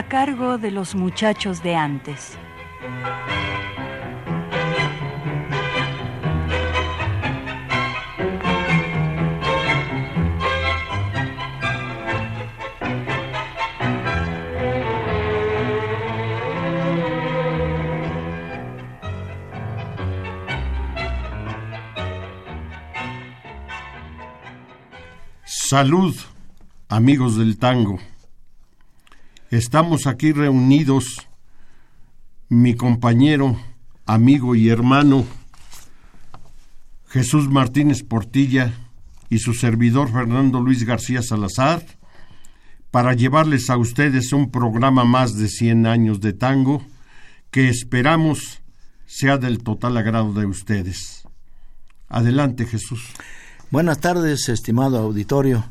A cargo de los muchachos de antes. Salud, amigos del tango. Estamos aquí reunidos, mi compañero, amigo y hermano Jesús Martínez Portilla y su servidor Fernando Luis García Salazar, para llevarles a ustedes un programa más de 100 años de tango que esperamos sea del total agrado de ustedes. Adelante, Jesús. Buenas tardes, estimado auditorio.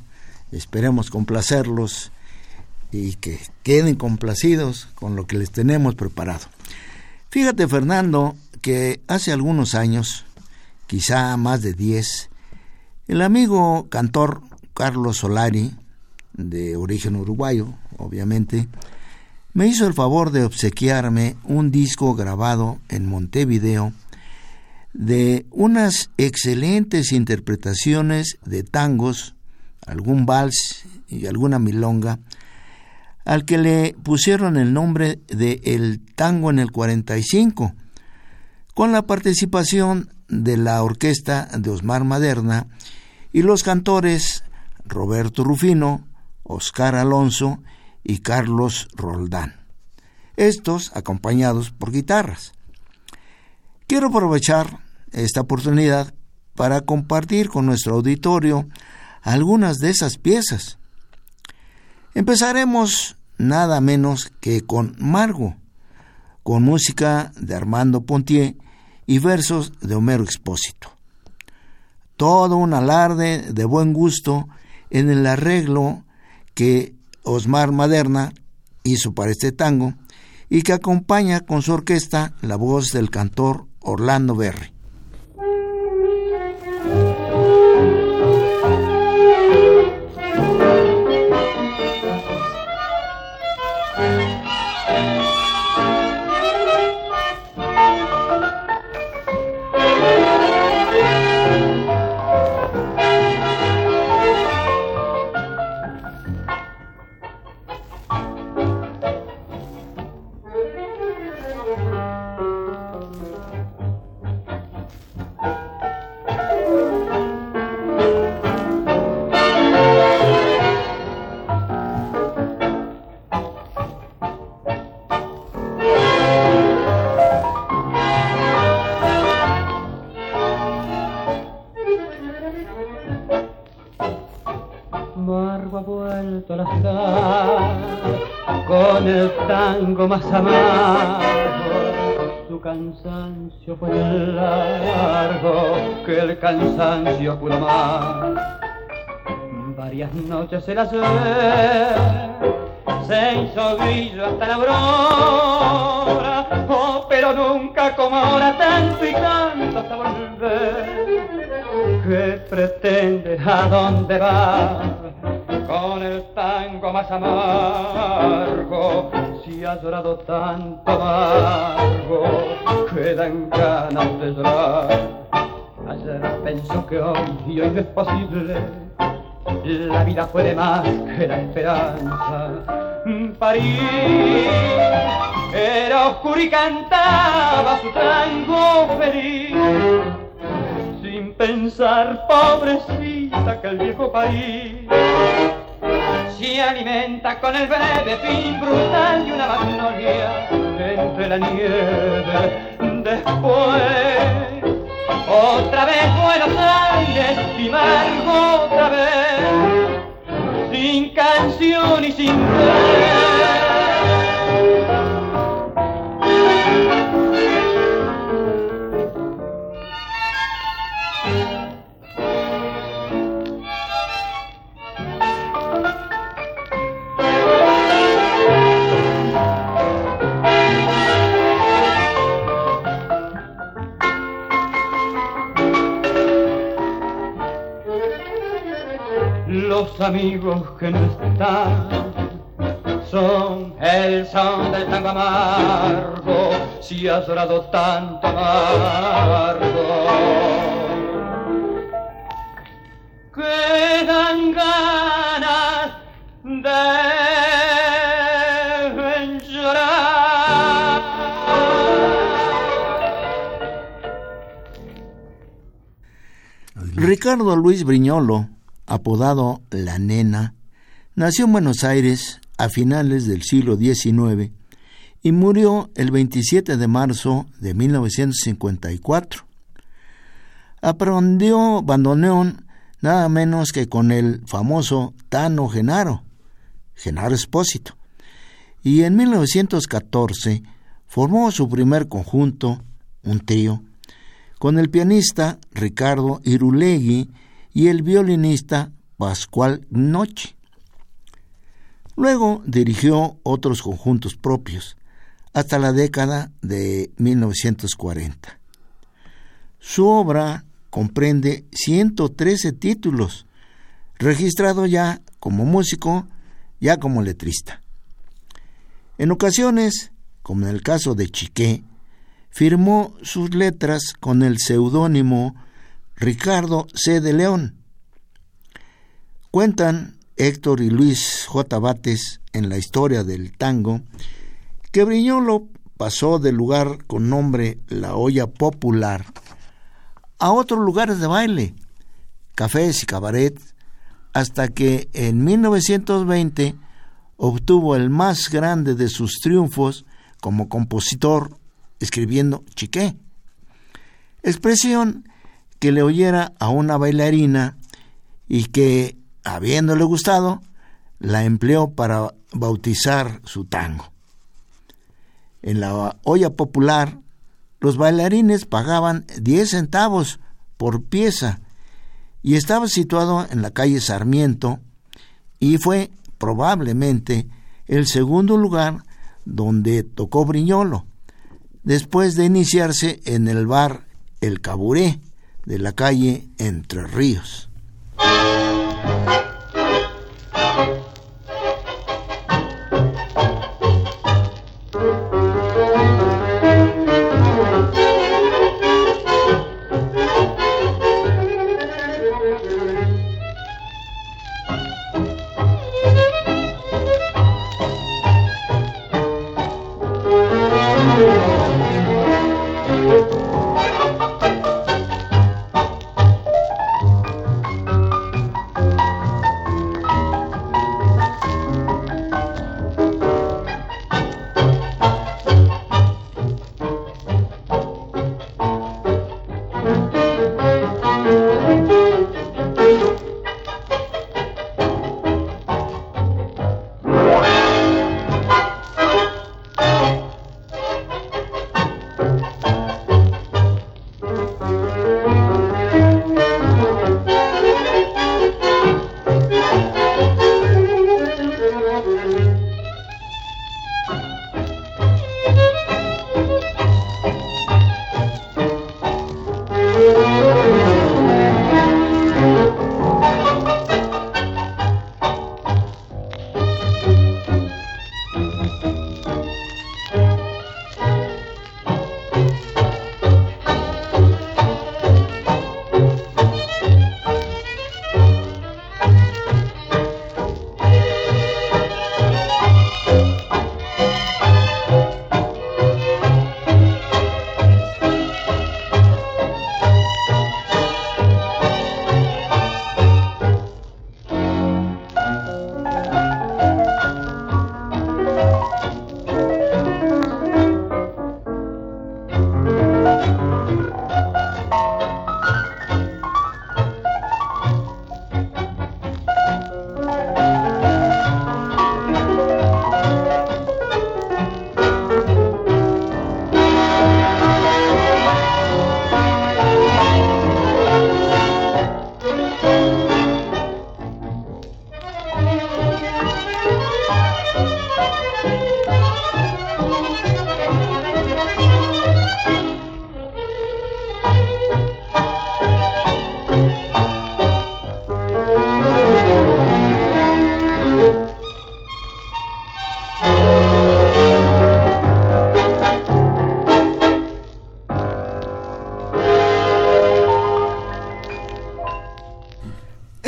Esperemos complacerlos y que queden complacidos con lo que les tenemos preparado. Fíjate, Fernando, que hace algunos años, quizá más de diez, el amigo cantor Carlos Solari, de origen uruguayo, obviamente, me hizo el favor de obsequiarme un disco grabado en Montevideo de unas excelentes interpretaciones de tangos, algún vals y alguna milonga, al que le pusieron el nombre de El Tango en el 45, con la participación de la orquesta de Osmar Maderna y los cantores Roberto Rufino, Oscar Alonso y Carlos Roldán, estos acompañados por guitarras. Quiero aprovechar esta oportunidad para compartir con nuestro auditorio algunas de esas piezas. Empezaremos nada menos que con Margo, con música de Armando Pontier y versos de Homero Expósito. Todo un alarde de buen gusto en el arreglo que Osmar Maderna hizo para este tango y que acompaña con su orquesta la voz del cantor Orlando Berry. Cansancio pudo más. Varias noches las ve, se hizo brillo hasta la aurora, oh, pero nunca como ahora tanto y tanto hasta volver. ¿Qué pretende? ¿A dónde va? Con el tango más amargo si ha llorado tanto amargo que dan ganas de llorar. Ayer pensó que hoy y hoy no es posible, la vida puede más que la esperanza. París era oscuro y cantaba su tango feliz, sin pensar, pobrecita, que el viejo país se alimenta con el breve fin brutal de una magnolia entre la nieve. Después, otra vez Buenos Aires y Margo otra vez, sin canción y sin fe. Amigos que no están son el son del tango amargo, si has llorado tanto amargo. Quedan ganas de. Ricardo Luis Briñolo, apodado La Nena, nació en Buenos Aires a finales del siglo XIX y murió el 27 de marzo de 1954. Aprendió bandoneón nada menos que con el famoso Tano Genaro, Genaro Espósito, y en 1914 formó su primer conjunto, un trío, con el pianista Ricardo Irulegui y el violinista Pascual Noche. Luego dirigió otros conjuntos propios, hasta la década de 1940. Su obra comprende 113 títulos, registrado ya como músico, ya como letrista. En ocasiones, como en el caso de Chiqué, firmó sus letras con el seudónimo Ricardo C. de León. Cuentan Héctor y Luis J. Bates en la historia del tango, que Briñolo pasó del lugar con nombre La Olla Popular a otros lugares de baile, cafés y cabaret, hasta que en 1920 obtuvo el más grande de sus triunfos como compositor escribiendo Chiqué, expresión que le oyera a una bailarina y que habiéndole gustado, la empleó para bautizar su tango. En la olla popular, los bailarines pagaban 10 centavos por pieza y estaba situado en la calle Sarmiento y fue probablemente el segundo lugar donde tocó Briñolo, después de iniciarse en el bar El Caburé de la calle Entre Ríos.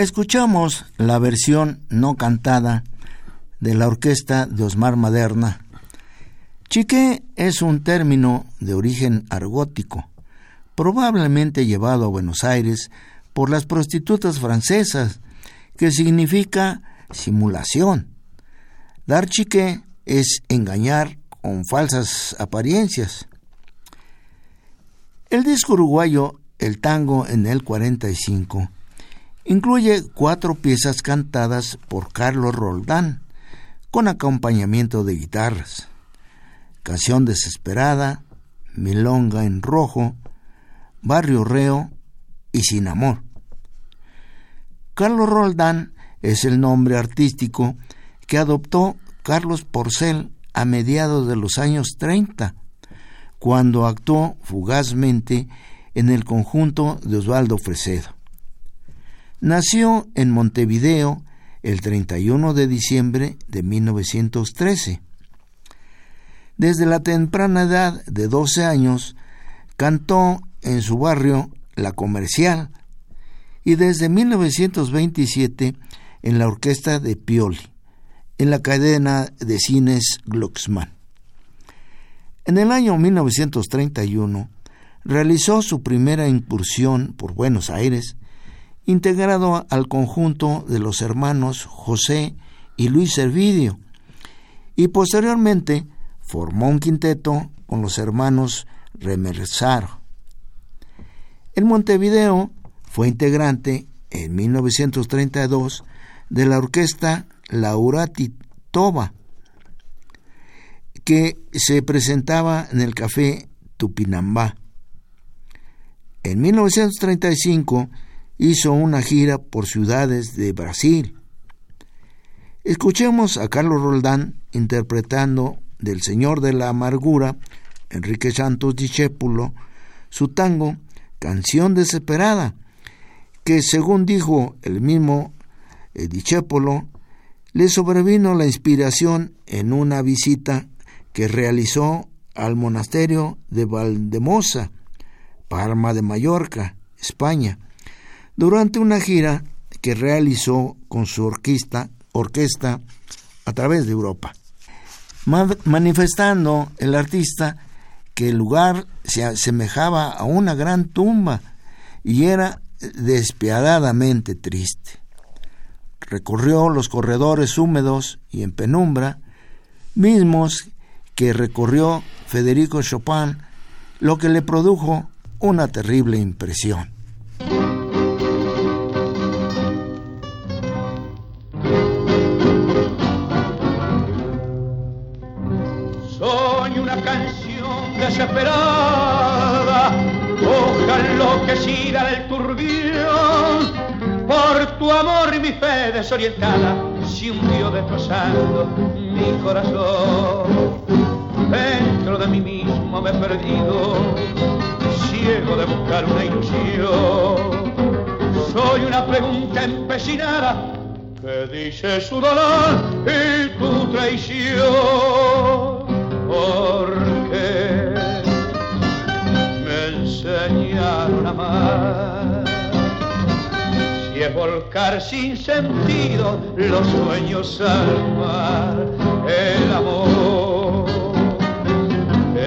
Escuchamos la versión no cantada de la orquesta de Osmar Maderna. Chique es un término de origen argótico, probablemente llevado a Buenos Aires por las prostitutas francesas, que significa simulación. Dar chique es engañar con falsas apariencias. El disco uruguayo El tango en el 45 incluye cuatro piezas cantadas por Carlos Roldán, con acompañamiento de guitarras. Canción Desesperada, Milonga en Rojo, Barrio Reo y Sin Amor. Carlos Roldán es el nombre artístico que adoptó Carlos Porcel a mediados de los años 30, cuando actuó fugazmente en el conjunto de Osvaldo Fresedo. Nació en Montevideo el 31 de diciembre de 1913. Desde la temprana edad de 12 años, cantó en su barrio La Comercial y desde 1927 en la orquesta de Pioli, en la cadena de cines Glucksmann. En el año 1931 realizó su primera incursión por Buenos Aires, integrado al conjunto de los hermanos José y Luis Servidio, y posteriormente formó un quinteto con los hermanos Remersaro. En Montevideo fue integrante en 1932 de la orquesta Laurati Toba, que se presentaba en el café Tupinambá. En 1935 hizo una gira por ciudades de Brasil. Escuchemos a Carlos Roldán interpretando del Señor de la Amargura, Enrique Santos Discépulo, su tango Canción Desesperada, que según dijo el mismo eh, le sobrevino la inspiración en una visita que realizó al monasterio de Valdemosa, Palma de Mallorca, España, durante una gira que realizó con su orquesta, orquesta a través de Europa, manifestando el artista que el lugar se asemejaba a una gran tumba y era despiadadamente triste. Recorrió los corredores húmedos y en penumbra, mismos que recorrió Federico Chopin, lo que le produjo una terrible impresión. Desesperada, ojalá enloquecida del turbión, por tu amor mi fe desorientada, se hundió destrozando mi corazón. Dentro de mí mismo me he perdido ciego de buscar una ilusión. Soy una pregunta empecinada que dice su dolor y tu traición. ¿Por Si es volcar sin sentido los sueños al mar, el amor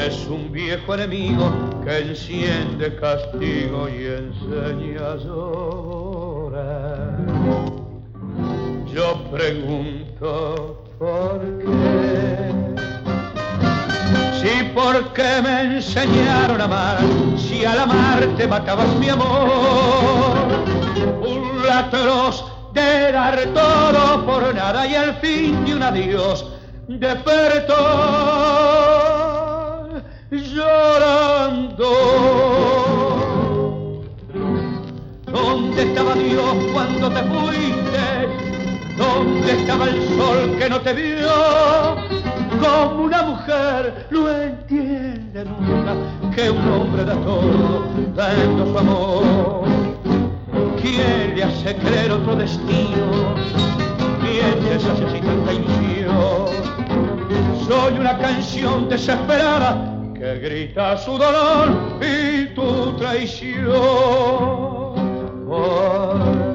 es un viejo enemigo que enciende castigo y enseña llorar. Yo pregunto por qué. Si porque me enseñaron a amar, si al amarte matabas mi amor, un latros de dar todo por nada y al fin de un adiós despertó llorando. ¿Dónde estaba Dios cuando te fuiste? ¿Dónde estaba el sol que no te vio? Como una mujer no entiende nunca que un hombre da todo dando su amor. ¿Quién le hace creer otro destino? ¿Quién les hace así tanta ilusión? Soy una canción desesperada que grita su dolor y tu traición. Porque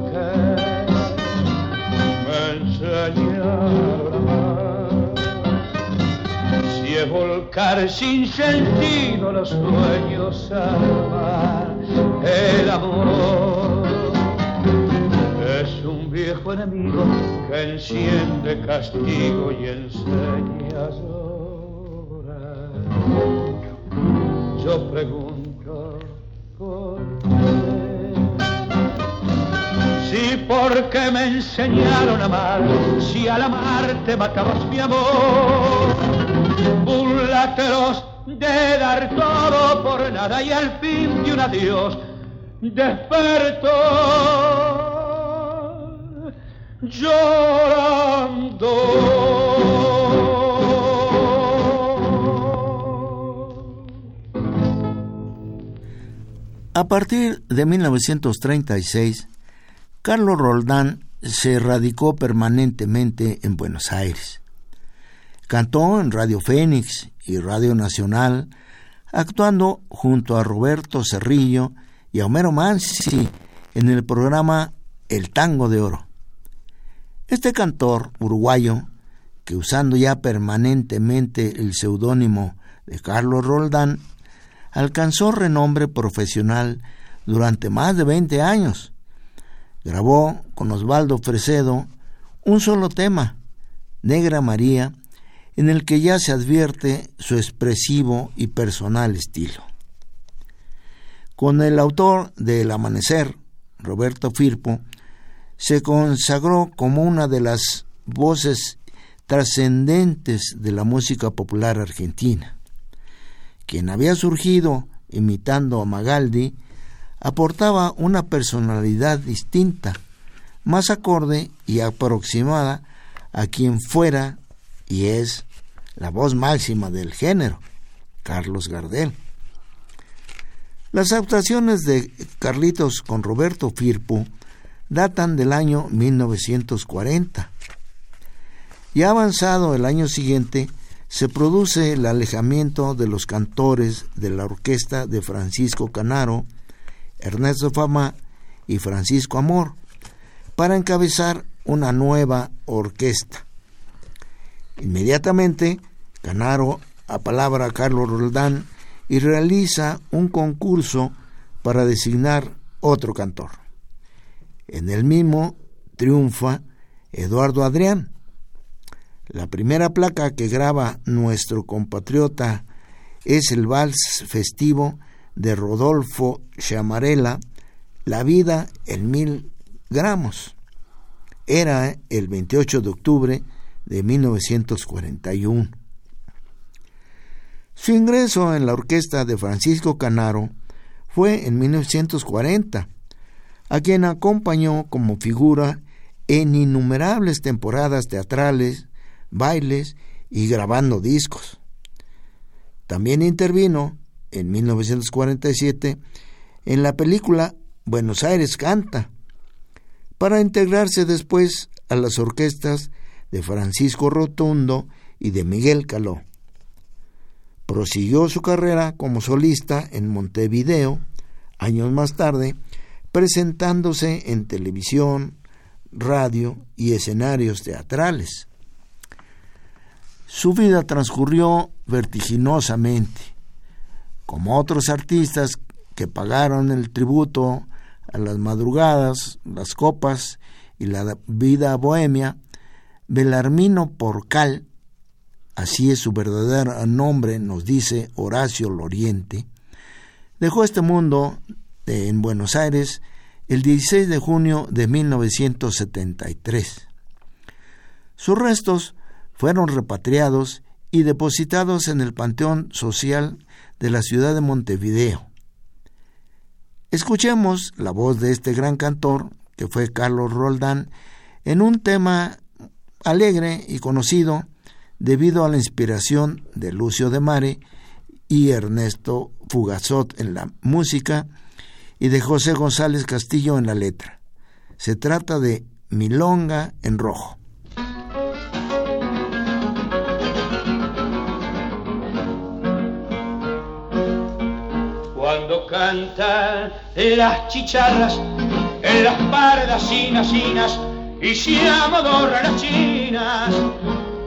Si es volcar sin sentido los sueños al mar, el amor es un viejo enemigo que enciende castigo y enseña a llorar. Yo pregunto por qué. Si porque me enseñaron a amar, si al amarte matabas mi amor, burláteros de dar todo por nada y al fin de un adiós despertó. Llorando. A partir de 1936, Carlos Roldán se radicó permanentemente en Buenos Aires. Cantó en Radio Fénix y Radio Nacional, actuando junto a Roberto Cerrillo y a Homero Mansi en el programa El Tango de Oro. Este cantor uruguayo, que usando ya permanentemente el seudónimo de Carlos Roldán, alcanzó renombre profesional durante más de 20 años. Grabó con Osvaldo Fresedo un solo tema, Negra María, en el que ya se advierte su expresivo y personal estilo. Con el autor de El Amanecer, Roberto Firpo, se consagró como una de las voces trascendentes de la música popular argentina. Quien había surgido imitando a Magaldi, aportaba una personalidad distinta, más acorde y aproximada a quien fuera y es la voz máxima del género, Carlos Gardel. Las actuaciones de Carlitos con Roberto Firpo datan del año 1940. Ya avanzado el año siguiente, se produce el alejamiento de los cantores de la orquesta de Francisco Canaro, Ernesto Fama y Francisco Amor, para encabezar una nueva orquesta. Inmediatamente, Canaro apalabra a Carlos Roldán y realiza un concurso para designar otro cantor. En el mismo triunfa Eduardo Adrián. La primera placa que graba nuestro compatriota es el vals festivo de Rodolfo Chamarela, La vida en mil gramos. Era el 28 de octubre de 1941. Su ingreso en la orquesta de Francisco Canaro fue en 1940, a quien acompañó como figura en innumerables temporadas teatrales, bailes y grabando discos. También intervino en 1947 en la película Buenos Aires Canta, para integrarse después a las orquestas de Francisco Rotundo y de Miguel Caló. Prosiguió su carrera como solista en Montevideo, años más tarde, presentándose en televisión, radio y escenarios teatrales. Su vida transcurrió vertiginosamente. Como otros artistas que pagaron el tributo a las madrugadas, las copas y la vida bohemia, Belarmino Porcal, así es su verdadero nombre, nos dice Horacio Loriente, dejó este mundo en Buenos Aires el 16 de junio de 1973. Sus restos fueron repatriados y depositados en el Panteón Social de la ciudad de Montevideo. Escuchemos la voz de este gran cantor, que fue Carlos Roldán, en un tema alegre y conocido debido a la inspiración de Lucio de Mare y Ernesto Fugazot en la música y de José González Castillo en la letra. Se trata de Milonga en rojo. Cantan las chicharras en las pardas sinasinas y se amodorra la china apenas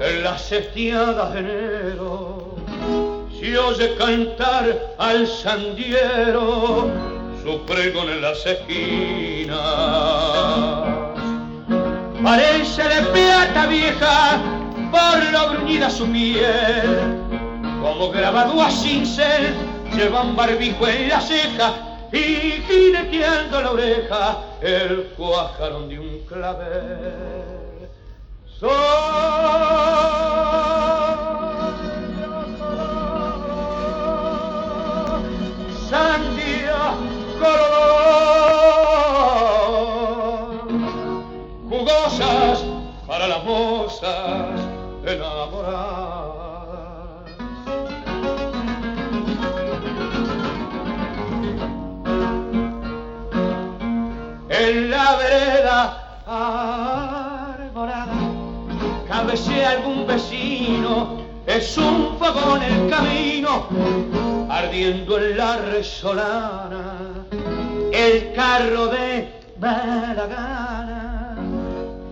en las sestiadas de enero se oye cantar al sandiero su pregón en las esquinas. Parece de plata vieja por lo bruñida su piel, como grabado a cincel, lleva un barbijo en la ceja y jineteando la oreja el cuajarón de un clavel. Sandía color, jugosas para las mozas enamoradas. En la vereda arborada cabecea algún vecino, es un fogón el camino, ardiendo en la resolana, el carro de mala gana,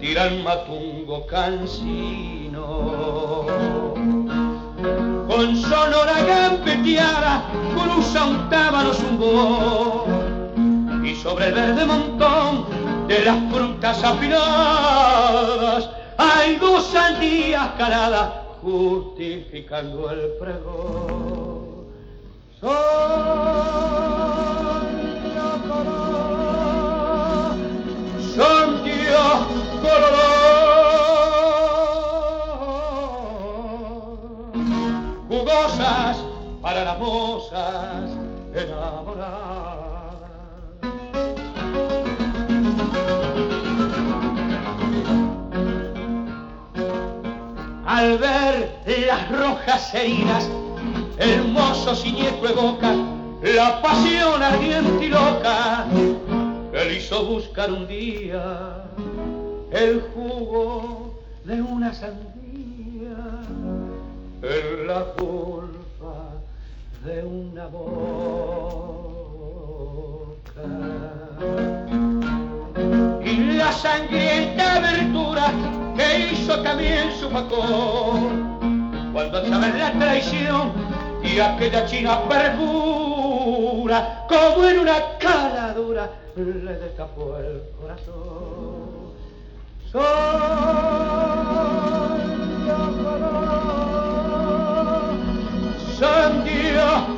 tiran matungo cansino. Con sonora gambeteada cruza un tábano zumbón y sobre el verde montón las frutas afiladas hay dos sandías caladas justificando el pregón. Son color, son Dios color, jugosas para las mozas al ver las rojas heridas, hermoso siniestro evoca la pasión ardiente y loca que hizo buscar un día el jugo de una sandía en la culpa de una boca. Y la sangrienta abertura que hizo también su facón cuando al saber la traición y aquella china perjura como en una caladura le destapó el corazón. Sol, color,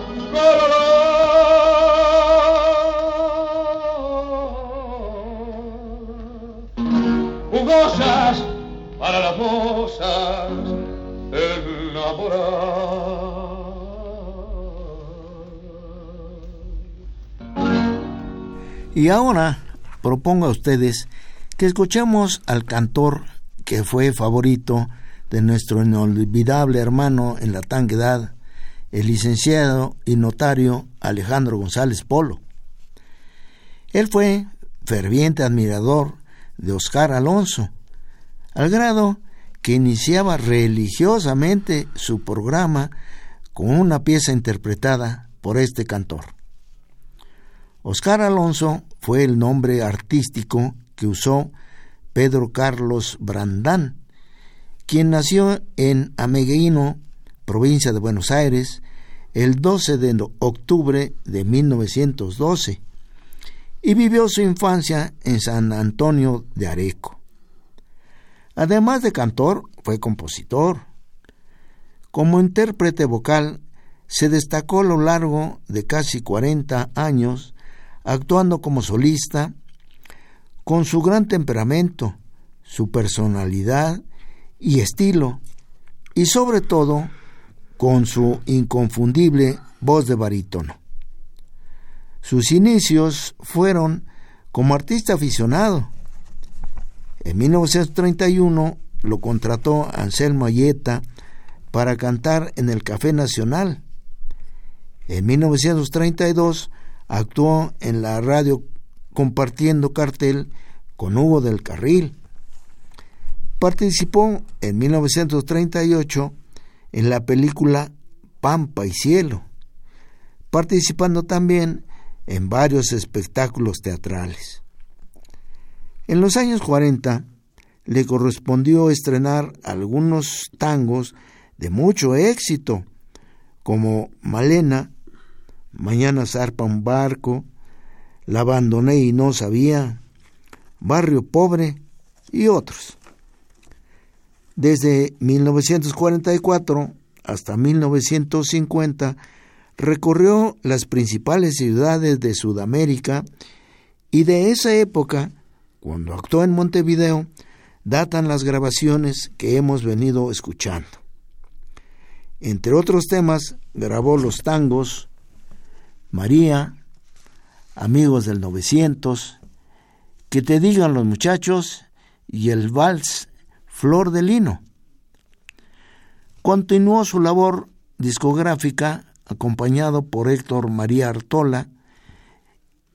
Y ahora propongo a ustedes que escuchemos al cantor que fue favorito de nuestro inolvidable hermano en la tanguedad, el licenciado y notario Alejandro González Polo. Él fue ferviente admirador de Oscar Alonso, al grado que iniciaba religiosamente su programa con una pieza interpretada por este cantor. Oscar Alonso fue el nombre artístico que usó Pedro Carlos Brandán, quien nació en Ameguino, provincia de Buenos Aires, el 12 de octubre de 1912 y vivió su infancia en San Antonio de Areco. Además de cantor, fue compositor. Como intérprete vocal, se destacó a lo largo de casi 40 años, actuando como solista, con su gran temperamento, su personalidad y estilo, y sobre todo con su inconfundible voz de barítono. Sus inicios fueron como artista aficionado. En 1931 lo contrató Anselmo Ayeta para cantar en el Café Nacional. En 1932 actuó en la radio compartiendo cartel con Hugo del Carril. Participó en 1938 en la película Pampa y Cielo, participando también en varios espectáculos teatrales. En los años 40 le correspondió estrenar algunos tangos de mucho éxito, como Malena, Mañana zarpa un barco, La abandoné y no sabía, Barrio Pobre y otros. Desde 1944 hasta 1950 recorrió las principales ciudades de Sudamérica y de esa época, cuando actuó en Montevideo, datan las grabaciones que hemos venido escuchando. Entre otros temas, grabó los tangos María, Amigos del 900, Que te digan los muchachos y el vals Flor de Lino. Continuó su labor discográfica acompañado por Héctor María Artola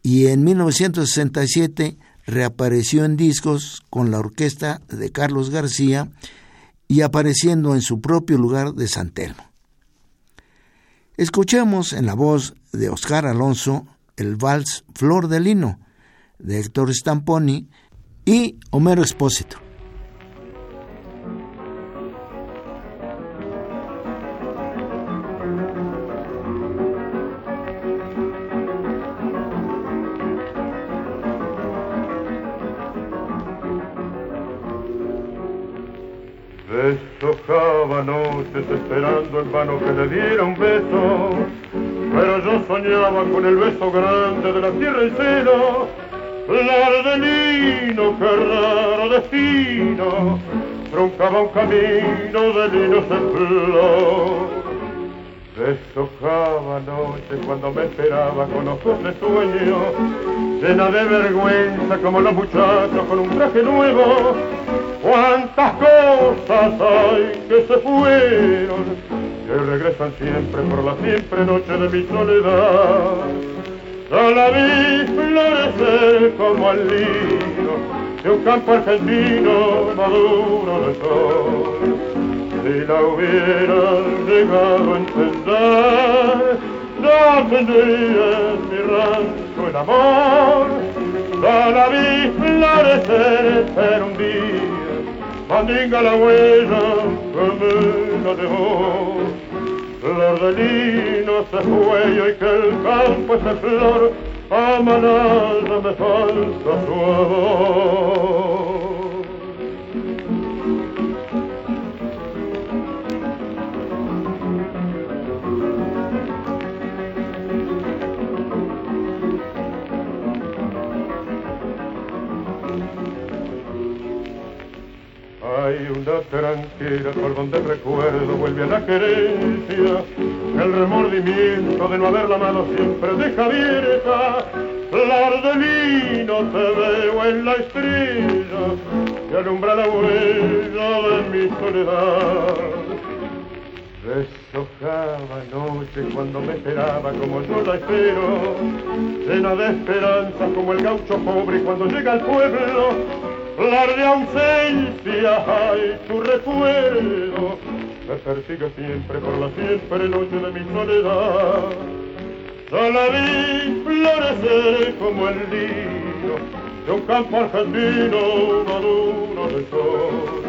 y en 1967 reapareció en discos con la orquesta de Carlos García y apareciendo en su propio lugar de San Telmo. Escuchemos en la voz de Oscar Alonso el vals Flor de Lino de Héctor Stamponi y Homero Expósito. Esperando en vano que le diera un beso, pero yo soñaba con el beso grande de la tierra y cielo, flor de lino, qué raro destino, truncaba un camino de lino en flor. Deshojaba noche cuando me esperaba con ojos de sueño, llena de vergüenza como los muchachos con un traje nuevo, Cuántas cosas hay que se fueron, que regresan siempre por la siempre noche de mi soledad. Yo la vi florecer como al lino de un campo argentino maduro de sol. Si la hubiera llegado a entender, no tendría en mi rancho el amor. Yo la vi florecer un día mandinga la huella que me la dejó. Flor de lino se fue y que el campo es de flor, a manada me falta su amor. Una tranquera por donde recuerdo vuelve a la querencia, el remordimiento de no haberla amado siempre deja abierta. Flor de lino te veo en la estrella que alumbra la huella de mi soledad. Deshojaba noche cuando me esperaba como yo la espero, llena de esperanza como el gaucho pobre cuando llega al pueblo Flor de ausencia, hay tu recuerdo, me persigue siempre por la siempre noche de mi soledad. Yo la vi florecer como el lino de un campo argentino maduro de sol.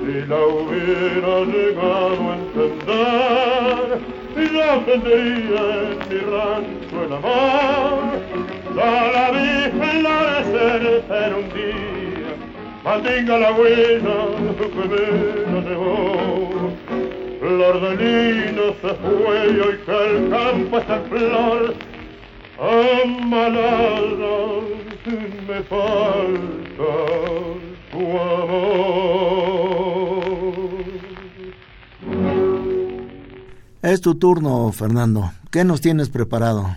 Si la hubiera llegado a entender, yo tendría en mi rancho el amor. Yo la vi florecer un día mantenga la huella que me la llevó. Flor de lino se fue y hoy que el campo está en flor, amalada me falta tu amor. Es tu turno, Fernando. ¿Qué nos tienes preparado?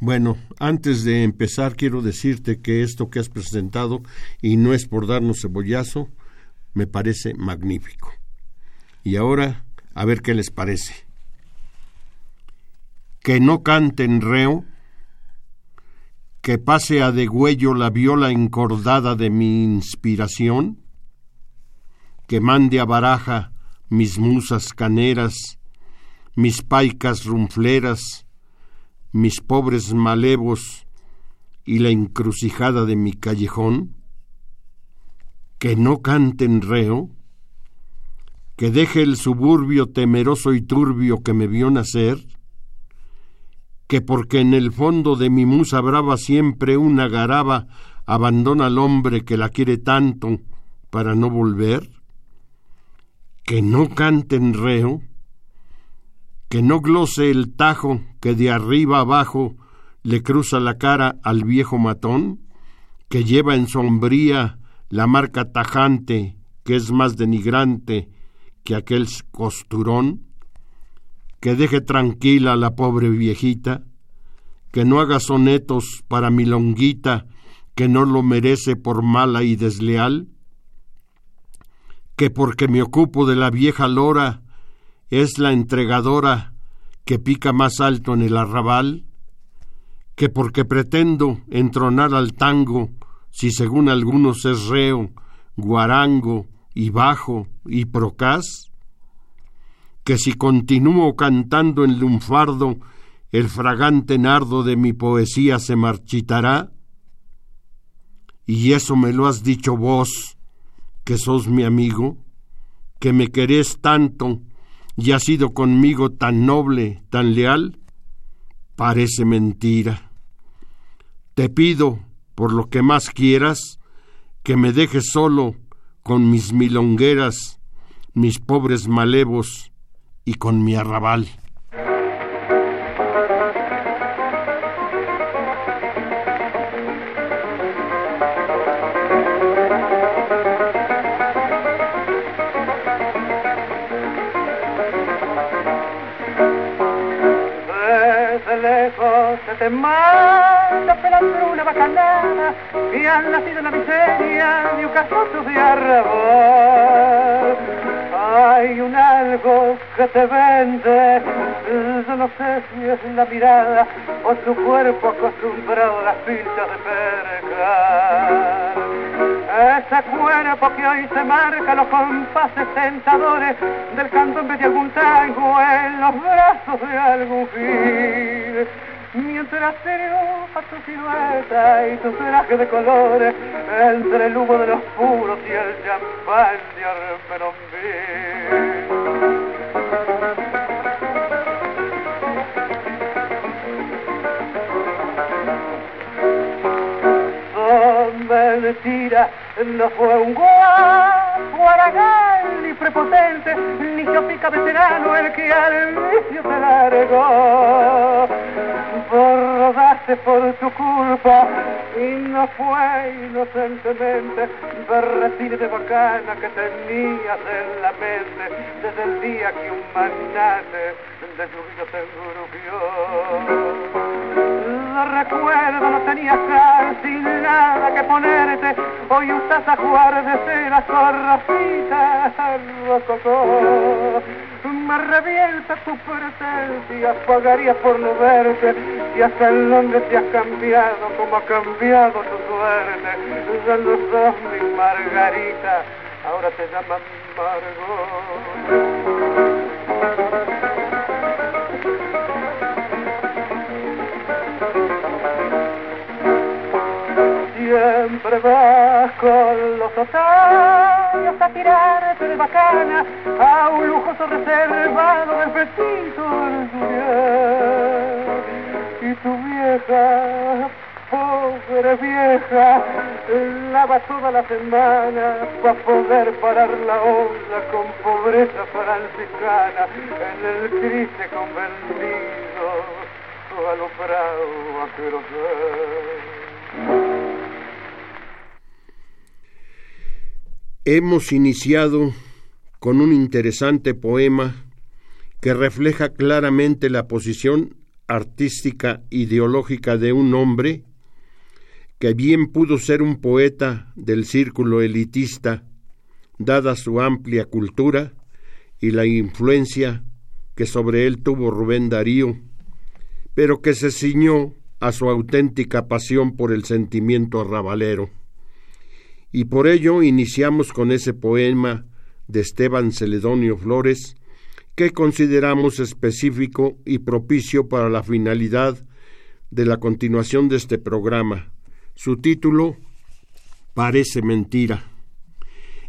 Bueno, antes de empezar quiero decirte que esto que has presentado, y no es por darnos cebollazo, me parece magnífico. Y ahora, a ver qué les parece. Que no canten reo, que pase a degüello la viola encordada de mi inspiración, que mande a baraja mis musas caneras, mis paicas rumfleras, mis pobres malevos y la encrucijada de mi callejón? que no canten reo, que deje el suburbio temeroso y turbio que me vio nacer, que porque en el fondo de mi musa brava siempre una garaba abandona al hombre que la quiere tanto para no volver, que no canten reo, que no glose el tajo que de arriba abajo le cruza la cara al viejo matón, que lleva en sombría la marca tajante que es más denigrante que aquel costurón, que deje tranquila a la pobre viejita, que no haga sonetos para mi longuita, que no lo merece por mala y desleal, que porque me ocupo de la vieja lora, es la entregadora que pica más alto en el arrabal, que porque pretendo entronar al tango, si según algunos es reo, guarango y bajo y procaz, que si continúo cantando en lunfardo, el fragante nardo de mi poesía se marchitará, y eso me lo has dicho vos, que sos mi amigo, que me querés tanto y has sido conmigo tan noble, tan leal, parece mentira. Te pido, por lo que más quieras, que me dejes solo con mis milongueras, mis pobres malevos y con mi arrabal. Te manda pelando una bacanada y han nacido en la miseria de un casoto de arrabal. Hay un algo que te vende, yo no sé si es la mirada o tu cuerpo acostumbrado a las pinchas de perca. Ese cuerpo que hoy se marca los compases tentadores del candombe de algún tango en los brazos de algún fin mientras triunfa tu silueta y tu traje de colores entre el humo de los puros y el champán de Armerombí. Son mentiras, no fue un guapo aragán ni prepotente, ni chopica veterano el que al vicio se largó rodaste por tu culpa y no fue inocentemente berretines de bacana que tenías en la mente desde el día que un magnate de tu vida te engrupió. Recuerdo, no tenías casi nada que ponerte, hoy usas a jugar de cera zorracita rococó me revienta tu presencia, pagaría por no verte, y hasta el nombre te has cambiado, como ha cambiado tu suerte, ya no sos mi Margarita, ahora te llaman Margot. Siempre vas con los otarios a tirarte de bacana a un lujoso reservado del petito Y tu vieja, pobre vieja, lava toda la semana para poder parar la onda con pobreza franciscana en el triste convencido a los Hemos iniciado con un interesante poema que refleja claramente la posición artística ideológica de un hombre que bien pudo ser un poeta del círculo elitista, dada su amplia cultura y la influencia que sobre él tuvo Rubén Darío, pero que se ciñó a su auténtica pasión por el sentimiento arrabalero. Y por ello iniciamos con ese poema de Esteban Celedonio Flores, que consideramos específico y propicio para la finalidad de la continuación de este programa. Su título Parece mentira.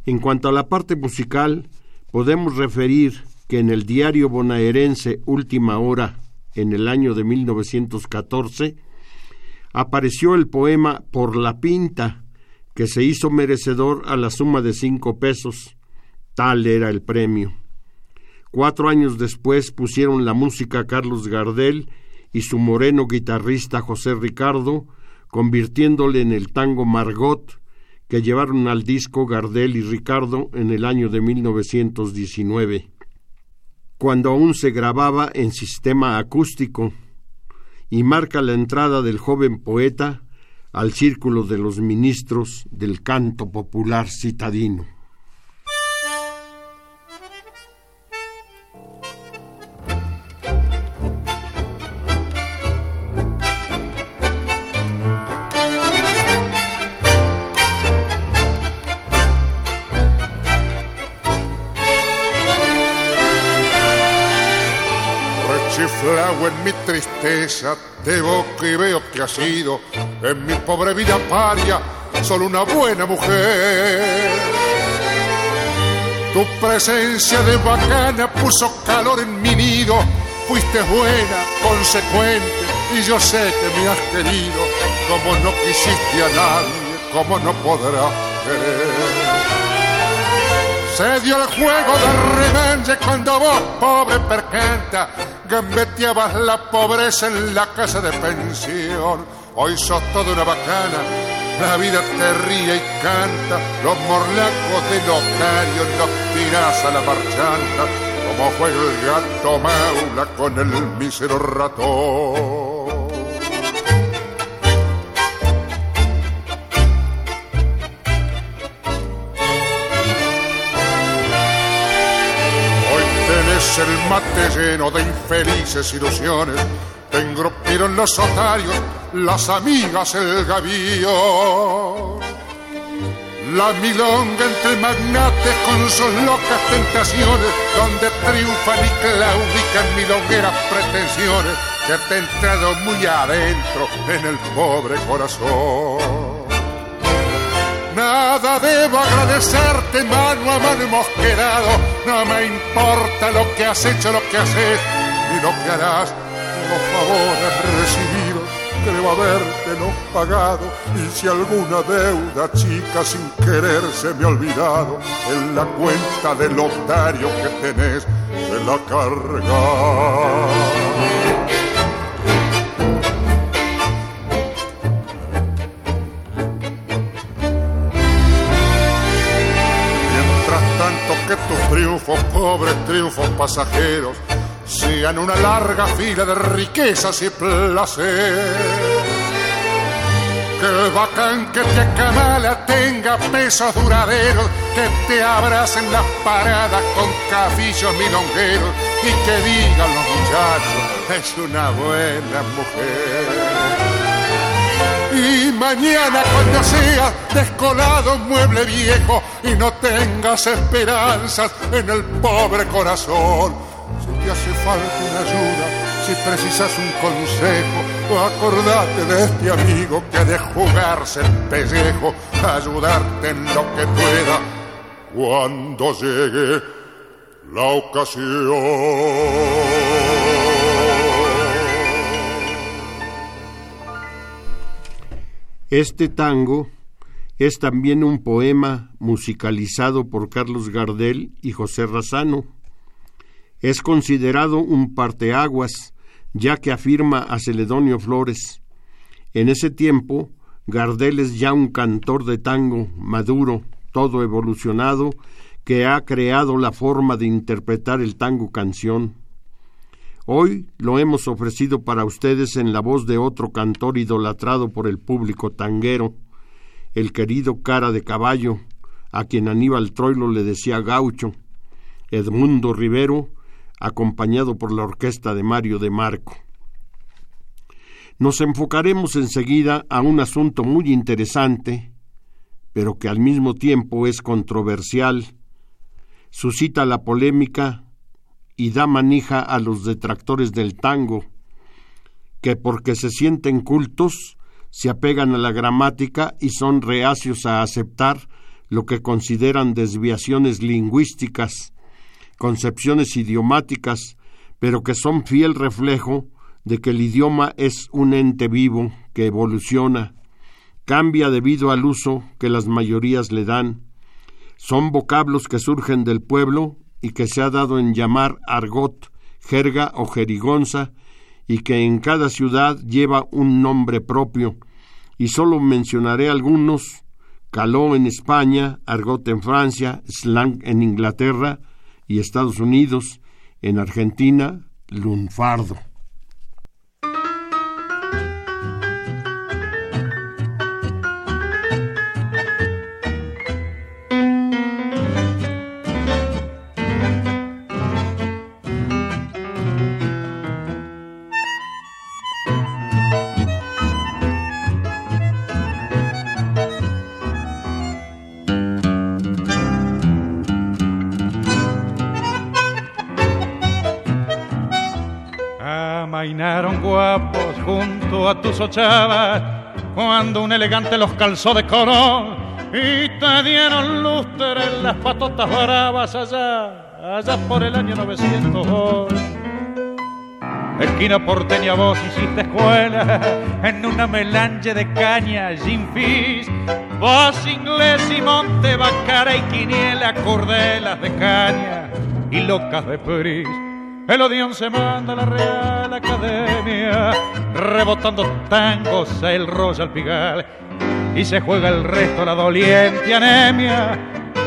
En cuanto a la parte musical, podemos referir que en el diario bonaerense Última Hora, en el año de 1914, apareció el poema Por la Pinta, que se hizo merecedor a la suma de cinco pesos. Tal era el premio. Cuatro años después pusieron la música Carlos Gardel y su moreno guitarrista José Ricardo, convirtiéndole en el tango Margot, que llevaron al disco Gardel y Ricardo en el año de 1919, cuando aún se grababa en sistema acústico, y marca la entrada del joven poeta al círculo de los ministros del canto popular citadino. En mi tristeza te evoco y veo que ha sido en mi pobre vida paria solo una buena mujer. Tu presencia de bacana puso calor en mi nido, fuiste buena, consecuente y yo sé que me has querido como no quisiste a nadie, como no podrás querer. Se dio el juego de revanche cuando vos, pobre percanta, gambeteabas la pobreza en la casa de pensión. Hoy sos toda una bacana, la vida te ríe y canta, los morlacos de locario los tiras a la marchanta, como juega el gato maula con el mísero ratón. Mate lleno de infelices ilusiones. Te engrupieron los otarios, las amigas, el gavío. La milonga entre magnates con sus locas tentaciones, donde triunfan y claudican milongueras pretensiones que te han entrado muy adentro en el pobre corazón. Nada debo agradecerte, mano a mano hemos quedado. No me importa lo que has hecho, lo que haces, ni lo que harás. Los favores recibidos creo haberte no pagado. Y si alguna deuda chica sin querer se me ha olvidado, en la cuenta del lotario que tenés, se la carga. Triunfos, pobres triunfos pasajeros, sean una larga fila de riquezas y placer. Que bacán que te acamala tenga pesos duraderos, que te abracen las paradas con cabillos milongueros y que digan los muchachos, es una buena mujer. Y mañana cuando seas descolado mueble viejo y no tengas esperanzas en el pobre corazón, si te hace falta una ayuda, si precisas un consejo, acordate de este amigo que ha de jugarse el pellejo, ayudarte en lo que pueda cuando llegue la ocasión. Este tango es también un poema musicalizado por Carlos Gardel y José Razano. Es considerado un parteaguas, ya que afirma a Celedonio Flores. En ese tiempo, Gardel es ya un cantor de tango maduro, todo evolucionado, que ha creado la forma de interpretar el tango canción. Hoy lo hemos ofrecido para ustedes en la voz de otro cantor idolatrado por el público tanguero, el querido Cara de Caballo, a quien Aníbal Troilo le decía gaucho, Edmundo Rivero, acompañado por la orquesta de Mario de Marco. Nos enfocaremos enseguida a un asunto muy interesante, pero que al mismo tiempo es controversial, suscita la polémica y da manija a los detractores del tango, que porque se sienten cultos, se apegan a la gramática y son reacios a aceptar lo que consideran desviaciones lingüísticas, concepciones idiomáticas, pero que son fiel reflejo de que el idioma es un ente vivo que evoluciona, cambia debido al uso que las mayorías le dan. Son vocablos que surgen del pueblo y que se ha dado en llamar argot, jerga o jerigonza, y que en cada ciudad lleva un nombre propio, y solo mencionaré algunos caló en España, argot en Francia, slang en Inglaterra y Estados Unidos, en Argentina, lunfardo. Cuando un elegante los calzó de color y te dieron lustre en las patotas bravas allá, allá por el año 900. Esquina porteña vos hiciste escuela en una melange de caña, gin fizz, voz inglés y monte, bacara y quiniela, cordelas de caña y locas de pris el Odión se manda a la Real Academia, rebotando tangos el Royal Pigal. Y se juega el resto la doliente anemia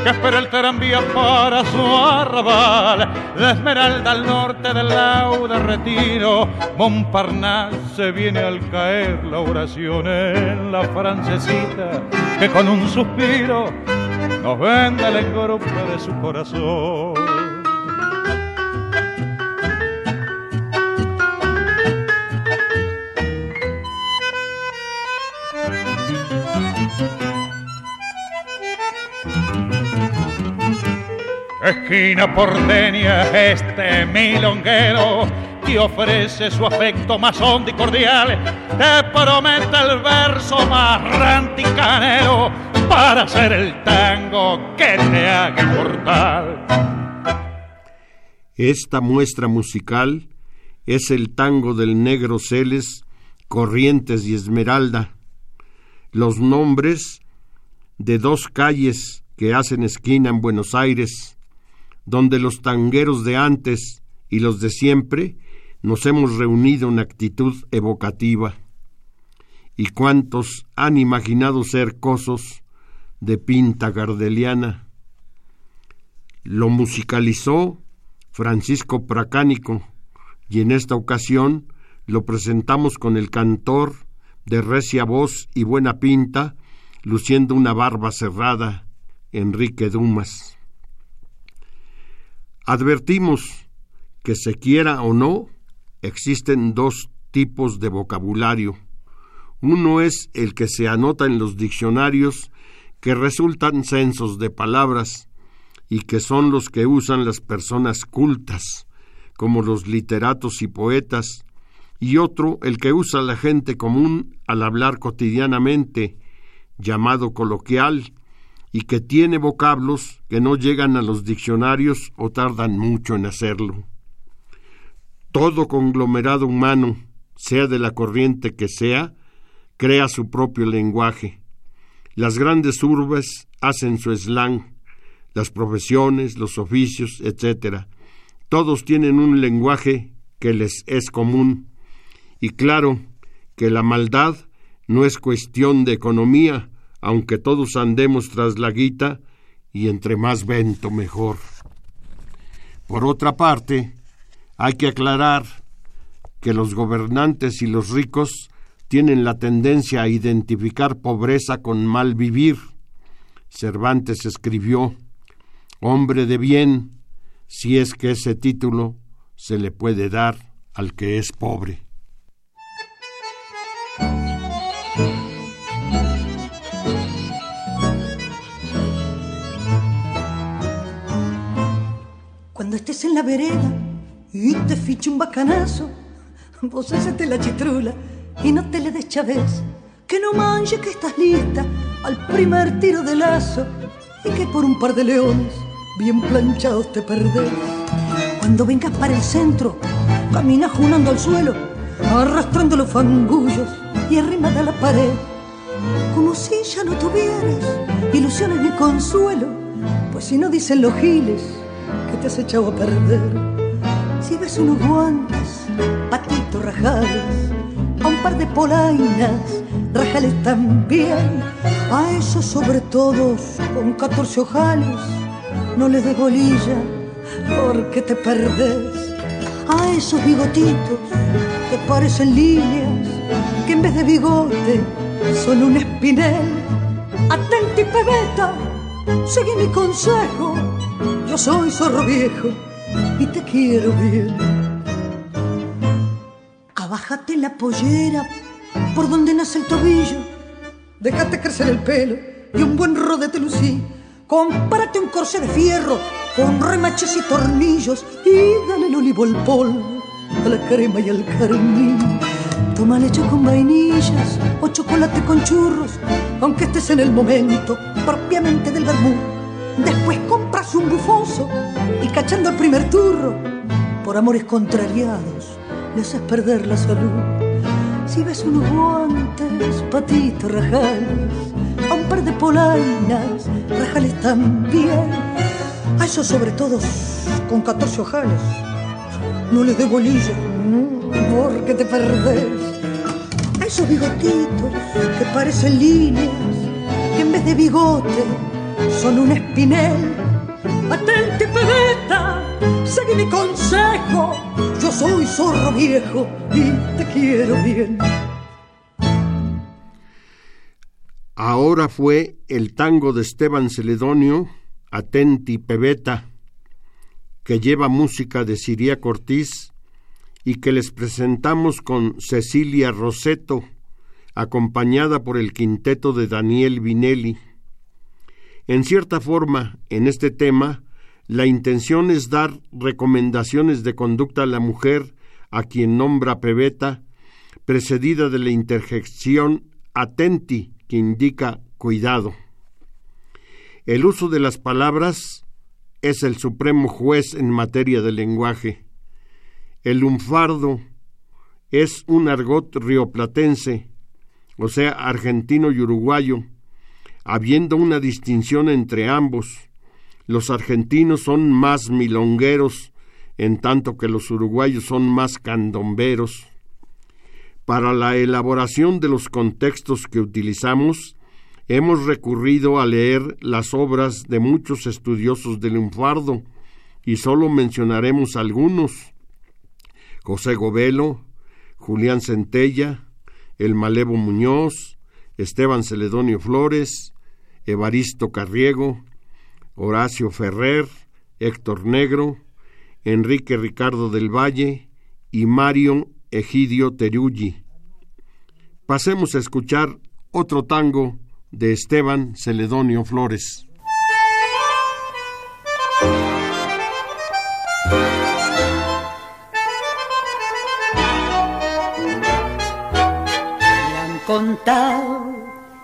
que espera el tranvía para su arrabal. La Esmeralda al norte del lauda retiro, Montparnasse se viene al caer la oración en la francesita que con un suspiro nos vende el engrupe de su corazón. Esquina porteña, este milonguero te ofrece su afecto más hondo y cordial. Te promete el verso más ranticanero para hacer el tango que te haga inmortal. Esta muestra musical es el tango del negro Celes, Corrientes y Esmeralda. Los nombres de dos calles que hacen esquina en Buenos Aires donde los tangueros de antes y los de siempre nos hemos reunido en actitud evocativa. Y cuántos han imaginado ser cosos de pinta gardeliana. Lo musicalizó Francisco Pracánico y en esta ocasión lo presentamos con el cantor de recia voz y buena pinta, luciendo una barba cerrada, Enrique Dumas. Advertimos que se quiera o no, existen dos tipos de vocabulario. Uno es el que se anota en los diccionarios que resultan censos de palabras y que son los que usan las personas cultas, como los literatos y poetas, y otro el que usa la gente común al hablar cotidianamente, llamado coloquial, y que tiene vocablos que no llegan a los diccionarios o tardan mucho en hacerlo. Todo conglomerado humano, sea de la corriente que sea, crea su propio lenguaje. Las grandes urbes hacen su slang, las profesiones, los oficios, etc. Todos tienen un lenguaje que les es común. Y claro que la maldad no es cuestión de economía, aunque todos andemos tras la guita, y entre más vento mejor. Por otra parte, hay que aclarar que los gobernantes y los ricos tienen la tendencia a identificar pobreza con mal vivir. Cervantes escribió, hombre de bien, si es que ese título se le puede dar al que es pobre. Estés en la vereda y te fiche un bacanazo, vos hacete la chitrula y no te le des chavez. Que no manches que estás lista al primer tiro de lazo. y que por un par de leones bien planchados te perdés. Cuando vengas para el centro, caminas junando al suelo, arrastrando los fangullos y arrimada a la pared, como si ya no tuvieras ilusiones ni consuelo, pues si no dicen los giles que te has echado a perder. Si ves unos guantes, patitos rajales, a un par de polainas, rajales también, a esos sobre todos con 14 ojales, no les des bolilla porque te perdés. A esos bigotitos que parecen líneas, que en vez de bigote son un espinel. Atenti pebeta, sigue mi consejo, yo soy zorro viejo y te quiero bien. Abájate la pollera por donde nace el tobillo, déjate crecer el pelo y un buen rodete lucí. Compárate un corsé de fierro con remaches y tornillos y dale el olivo al polvo, a la crema y al carmín. Toma leche con vainillas o chocolate con churros, aunque estés en el momento propiamente del vermú. Después un bufoso y cachando el primer turro, por amores contrariados, le haces perder la salud. Si ves unos guantes, patitos rajales, a un par de polainas, rajales también, a esos sobre todos con 14 ojales, no les dé bolilla, porque te perdés. A esos bigotitos que parecen líneas, que en vez de bigote son un espinel. Atente, pebeta, seguí mi consejo. Yo soy zorro viejo y te quiero bien. Ahora fue el tango de Esteban Celedonio, Atenti Pebeta, que lleva música de Siria Cortiz y que les presentamos con Cecilia Roseto, acompañada por el quinteto de Daniel Vinelli. En cierta forma, en este tema, la intención es dar recomendaciones de conducta a la mujer a quien nombra Pebeta, precedida de la interjección atenti, que indica cuidado. El uso de las palabras es el supremo juez en materia de lenguaje. El lunfardo es un argot rioplatense, o sea, argentino y uruguayo, habiendo una distinción entre ambos. Los argentinos son más milongueros, en tanto que los uruguayos son más candomberos. Para la elaboración de los contextos que utilizamos, hemos recurrido a leer las obras de muchos estudiosos del lunfardo, y solo mencionaremos algunos. José Govelo, Julián Centella, El Malevo Muñoz, Esteban Celedonio Flores, Evaristo Carriego, Horacio Ferrer, Héctor Negro, Enrique Ricardo del Valle y Mario Egidio Teruggi. Pasemos a escuchar otro tango de Esteban Celedonio Flores. Me han contado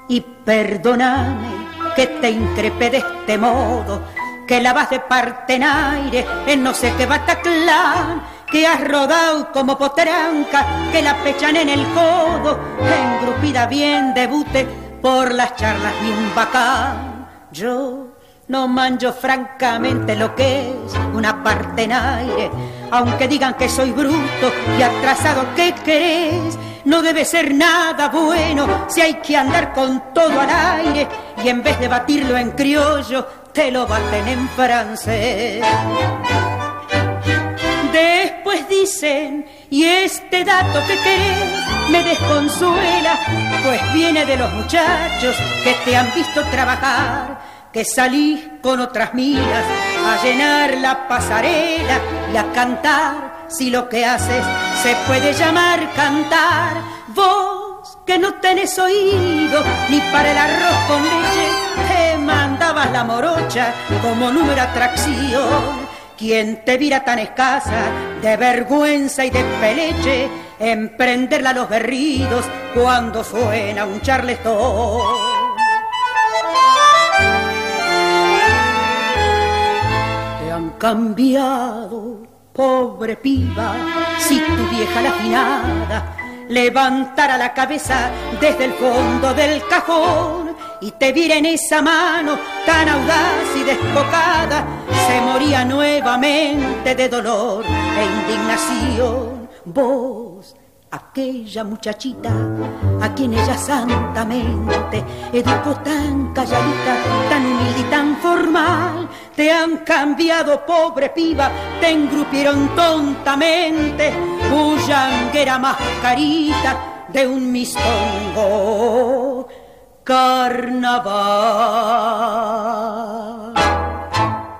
y perdóname que te increpe de este modo, que la vas de partenaire en no sé qué bataclán, que has rodado como potranca, que la pechan en el codo, engrupida bien debute por las charlas de un bacán. Yo no manjo francamente lo que es una partenaire, aunque digan que soy bruto y atrasado, ¿qué querés? No debe ser nada bueno si hay que andar con todo al aire y en vez de batirlo en criollo, te lo baten en francés. Después dicen, y este dato que querés me desconsuela, pues viene de los muchachos que te han visto trabajar, que salís con otras miras a llenar la pasarela y a cantar, si lo que haces se puede llamar cantar. Vos que no tenés oído ni para el arroz con leche, te mandabas la morocha como número atracción. Quien te viera tan escasa de vergüenza y de peleche, emprenderla a los berridos cuando suena un charletón. cambiado, pobre piba, si tu vieja la afinada levantara la cabeza desde el fondo del cajón y te viera en esa mano tan audaz y desbocada, se moría nuevamente de dolor e indignación. Vos, aquella muchachita a quien ella santamente educó tan calladita, tan humilde y tan formal, te han cambiado, pobre piba, te engrupieron tontamente, bullanguera mascarita de un mistongo carnaval.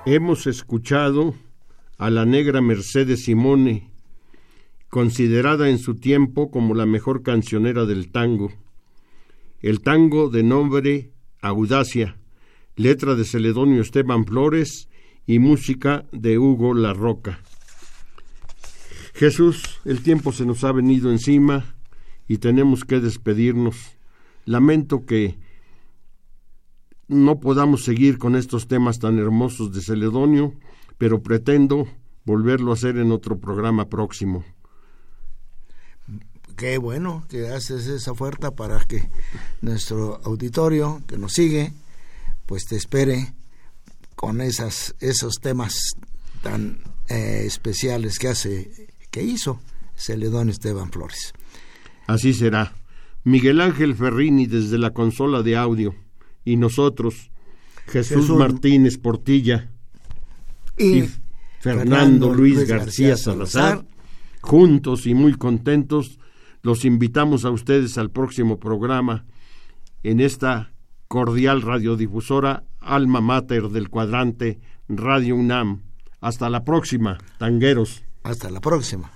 Hemos escuchado a la negra Mercedes Simone, considerada en su tiempo como la mejor cancionera del tango. El tango de nombre Audacia, letra de Celedonio Esteban Flores y música de Hugo La Roca. Jesús, el tiempo se nos ha venido encima y tenemos que despedirnos. Lamento que no podamos seguir con estos temas tan hermosos de Celedonio, pero pretendo volverlo a hacer en otro programa próximo. Qué bueno que haces esa oferta para que nuestro auditorio que nos sigue, pues te espere con esas, esos temas tan eh, especiales que hace, que hizo Celedonio Esteban Flores. Así será. Miguel Ángel Ferrini desde la consola de audio y nosotros, Jesús, Jesús Martínez Portilla Y, y Fernando Luis García Salazar, juntos y muy contentos, los invitamos a ustedes al próximo programa en esta cordial radiodifusora Alma Mater del cuadrante Radio UNAM. Hasta la próxima, tangueros. Hasta la próxima.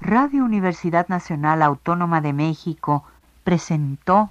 Radio Universidad Nacional Autónoma de México presentó